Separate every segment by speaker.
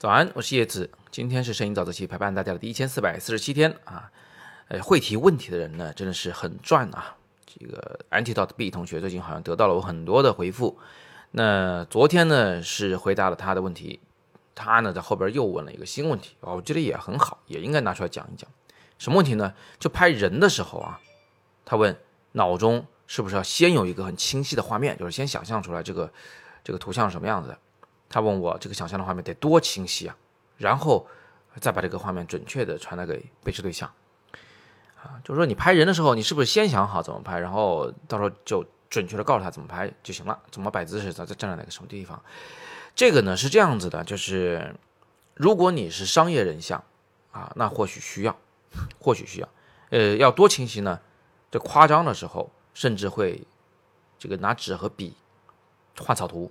Speaker 1: 早安，我是叶子。今天是摄影早自习陪伴大家的第一千四百四十七天啊。呃，会提问题的人呢，真的是很赚啊。这个 Antidote B 同学最近好像得到了我很多的回复。那昨天呢是回答了他的问题，他呢在后边又问了一个新问题，我觉得也很好，也应该拿出来讲一讲。什么问题呢？就拍人的时候啊，他问脑中是不是要先有一个很清晰的画面，就是先想象出来这个这个图像是什么样子的。他问我这个想象的画面得多清晰啊，然后再把这个画面准确的传达给被试对象，啊，就是说你拍人的时候，你是不是先想好怎么拍，然后到时候就准确的告诉他怎么拍就行了，怎么摆姿势，在站在哪个什么地方？这个呢是这样子的，就是如果你是商业人像啊，那或许需要，或许需要，呃，要多清晰呢？这夸张的时候，甚至会这个拿纸和笔画草图。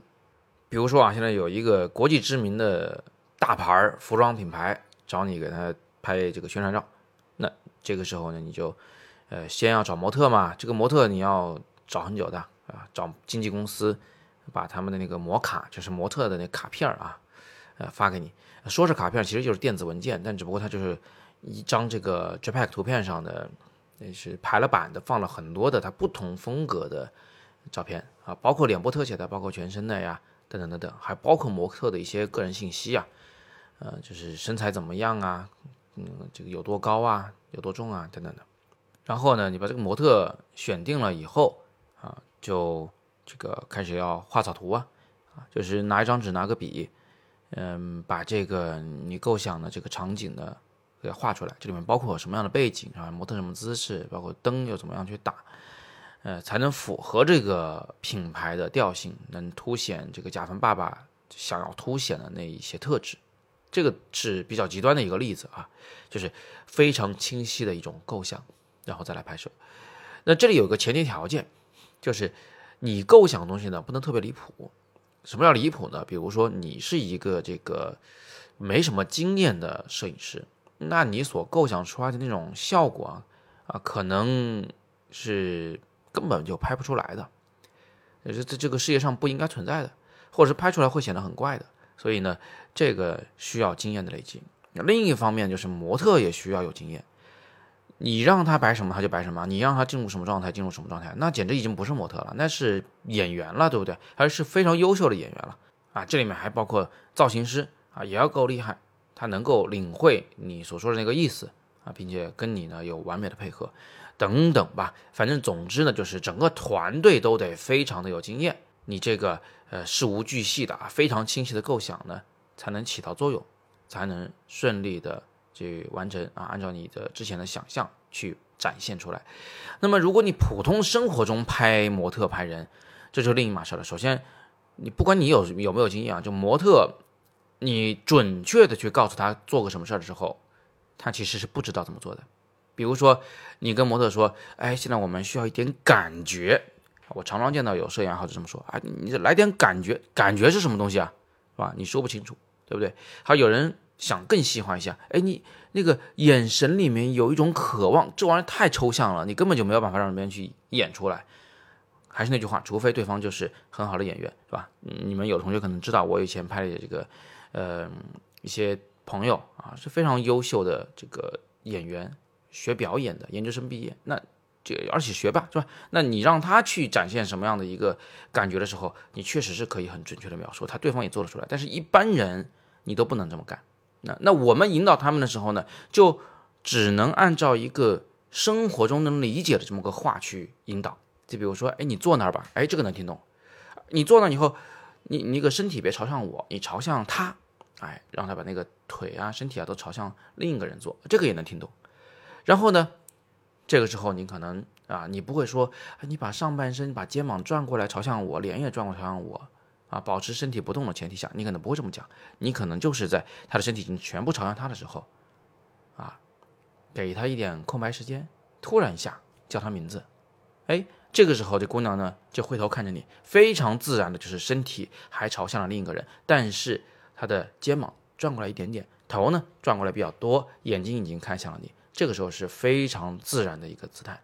Speaker 1: 比如说啊，现在有一个国际知名的大牌服装品牌找你给他拍这个宣传照，那这个时候呢，你就呃先要找模特嘛，这个模特你要找很久的啊，找经纪公司把他们的那个模卡，就是模特的那卡片啊，呃发给你，说是卡片，其实就是电子文件，但只不过它就是一张这个 JPEG 图片上的，那是排了版的，放了很多的它不同风格的照片啊，包括脸部特写的，包括全身的呀。等等等等，还包括模特的一些个人信息啊，呃，就是身材怎么样啊，嗯，这个有多高啊，有多重啊，等等的。然后呢，你把这个模特选定了以后啊，就这个开始要画草图啊，啊，就是拿一张纸，拿个笔，嗯，把这个你构想的这个场景呢给画出来。这里面包括什么样的背景啊，模特什么姿势，包括灯又怎么样去打。呃，才能符合这个品牌的调性，能凸显这个甲方爸爸想要凸显的那一些特质。这个是比较极端的一个例子啊，就是非常清晰的一种构想，然后再来拍摄。那这里有个前提条件，就是你构想的东西呢不能特别离谱。什么叫离谱呢？比如说你是一个这个没什么经验的摄影师，那你所构想出来的那种效果啊，啊，可能是。根本就拍不出来的，这这这个世界上不应该存在的，或者是拍出来会显得很怪的。所以呢，这个需要经验的累积。另一方面就是模特也需要有经验，你让他摆什么他就摆什么，你让他进入什么状态进入什么状态，那简直已经不是模特了，那是演员了，对不对？还是非常优秀的演员了啊！这里面还包括造型师啊，也要够厉害，他能够领会你所说的那个意思啊，并且跟你呢有完美的配合。等等吧，反正总之呢，就是整个团队都得非常的有经验，你这个呃事无巨细的啊，非常清晰的构想呢，才能起到作用，才能顺利的去完成啊，按照你的之前的想象去展现出来。那么如果你普通生活中拍模特拍人，这就另一码事了。首先，你不管你有有没有经验啊，就模特，你准确的去告诉他做个什么事儿的时候，他其实是不知道怎么做的。比如说，你跟模特说：“哎，现在我们需要一点感觉。”我常常见到有摄影爱好者这么说：“啊，你来点感觉，感觉是什么东西啊？是吧？你说不清楚，对不对？”还有人想更细化一下：“哎，你那个眼神里面有一种渴望，这玩意儿太抽象了，你根本就没有办法让别人去演出来。”还是那句话，除非对方就是很好的演员，是吧？你们有同学可能知道，我以前拍的这个，呃，一些朋友啊，是非常优秀的这个演员。学表演的研究生毕业，那这而且学霸是吧？那你让他去展现什么样的一个感觉的时候，你确实是可以很准确的描述，他对方也做得出来。但是一般人你都不能这么干。那那我们引导他们的时候呢，就只能按照一个生活中能理解的这么个话去引导。就比如说，哎，你坐那儿吧，哎，这个能听懂。你坐那以后，你你个身体别朝向我，你朝向他，哎，让他把那个腿啊、身体啊都朝向另一个人坐，这个也能听懂。然后呢，这个时候你可能啊，你不会说，你把上半身把肩膀转过来朝向我，脸也转过朝向我，啊，保持身体不动的前提下，你可能不会这么讲，你可能就是在他的身体已经全部朝向他的时候，啊，给他一点空白时间，突然一下叫他名字，哎，这个时候这姑娘呢就回头看着你，非常自然的就是身体还朝向了另一个人，但是她的肩膀转过来一点点，头呢转过来比较多，眼睛已经看向了你。这个时候是非常自然的一个姿态，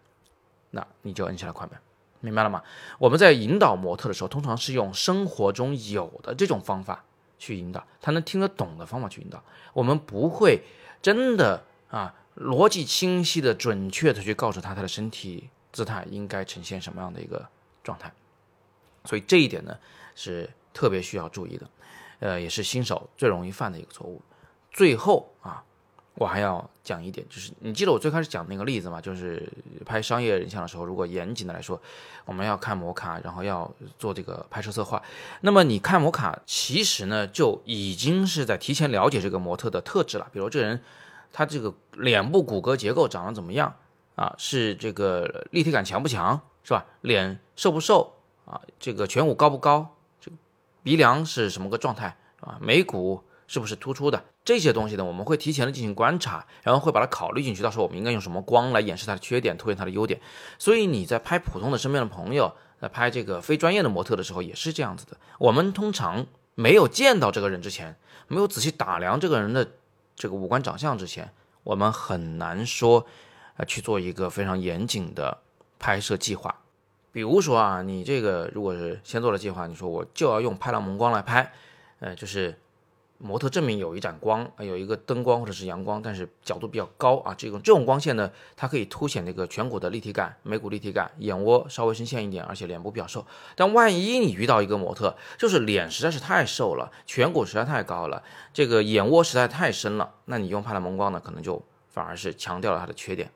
Speaker 1: 那你就摁下了快门，明白了吗？我们在引导模特的时候，通常是用生活中有的这种方法去引导，他能听得懂的方法去引导。我们不会真的啊逻辑清晰的、准确的去告诉他他的身体姿态应该呈现什么样的一个状态。所以这一点呢是特别需要注意的，呃，也是新手最容易犯的一个错误。最后啊。我还要讲一点，就是你记得我最开始讲那个例子吗？就是拍商业人像的时候，如果严谨的来说，我们要看模卡，然后要做这个拍摄策划。那么你看模卡，其实呢就已经是在提前了解这个模特的特质了。比如这人，他这个脸部骨骼结构长得怎么样啊？是这个立体感强不强，是吧？脸瘦不瘦啊？这个颧骨高不高？这个鼻梁是什么个状态啊？眉骨是不是突出的？这些东西呢，我们会提前的进行观察，然后会把它考虑进去。到时候我们应该用什么光来掩饰它的缺点，凸显它的优点。所以你在拍普通的身边的朋友，在拍这个非专业的模特的时候，也是这样子的。我们通常没有见到这个人之前，没有仔细打量这个人的这个五官长相之前，我们很难说，呃，去做一个非常严谨的拍摄计划。比如说啊，你这个如果是先做了计划，你说我就要用派拉蒙光来拍，呃，就是。模特正面有一盏光，有一个灯光或者是阳光，但是角度比较高啊。这种这种光线呢，它可以凸显那个颧骨的立体感、眉骨立体感，眼窝稍微深陷一点，而且脸部比较瘦。但万一你遇到一个模特，就是脸实在是太瘦了，颧骨实在太高了，这个眼窝实在太深了，那你用派拉蒙光呢，可能就反而是强调了它的缺点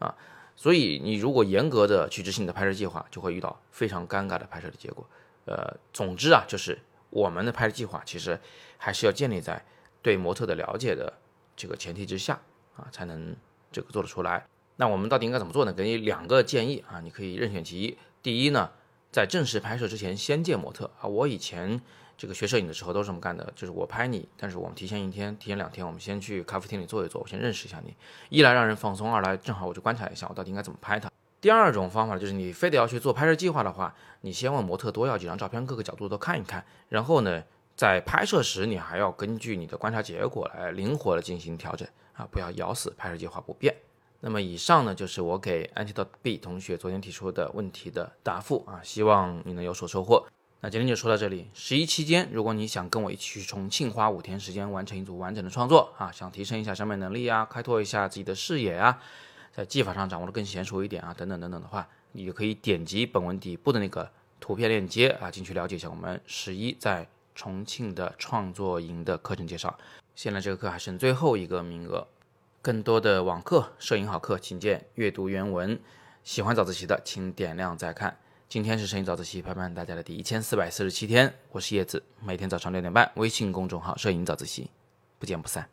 Speaker 1: 啊。所以你如果严格的去执行你的拍摄计划，就会遇到非常尴尬的拍摄的结果。呃，总之啊，就是。我们的拍摄计划其实还是要建立在对模特的了解的这个前提之下啊，才能这个做得出来。那我们到底应该怎么做呢？给你两个建议啊，你可以任选其一。第一呢，在正式拍摄之前先见模特啊。我以前这个学摄影的时候都是这么干的，就是我拍你，但是我们提前一天、提前两天，我们先去咖啡厅里坐一坐，我先认识一下你，一来让人放松，二来正好我就观察一下我到底应该怎么拍他。第二种方法就是你非得要去做拍摄计划的话，你先问模特多要几张照片，各个角度都看一看，然后呢，在拍摄时你还要根据你的观察结果来灵活的进行调整啊，不要咬死拍摄计划不变。那么以上呢就是我给 Antidote B 同学昨天提出的问题的答复啊，希望你能有所收获。那今天就说到这里。十一期间，如果你想跟我一起去重庆花五天时间完成一组完整的创作啊，想提升一下审美能力啊，开拓一下自己的视野啊。在技法上掌握的更娴熟一点啊，等等等等的话，你就可以点击本文底部的那个图片链接啊，进去了解一下我们十一在重庆的创作营的课程介绍。现在这个课还剩最后一个名额，更多的网课、摄影好课，请见阅读原文。喜欢早自习的，请点亮再看。今天是摄影早自习陪伴大家的第一千四百四十七天，我是叶子，每天早上六点半，微信公众号“摄影早自习”，不见不散。